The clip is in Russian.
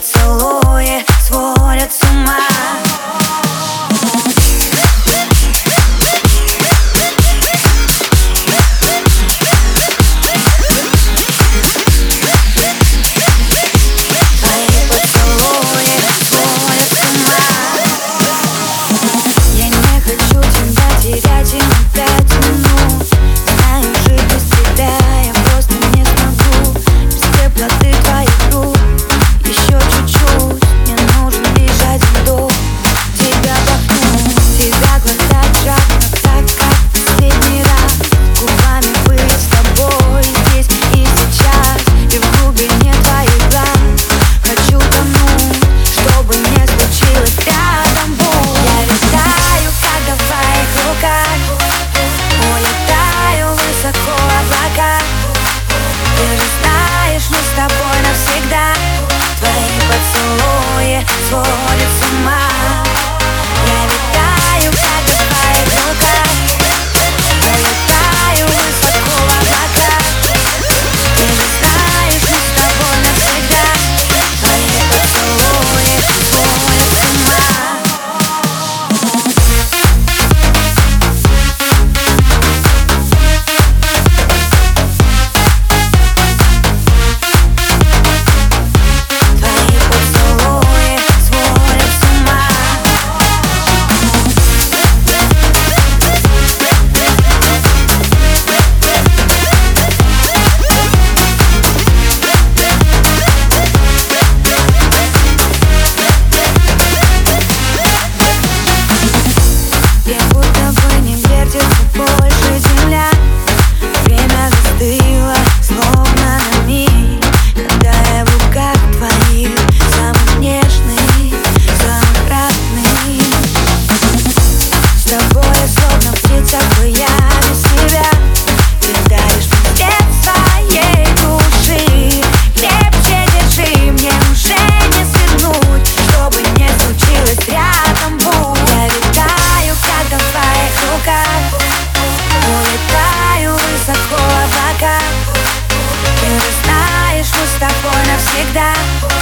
поцелуи сводят Навсегда.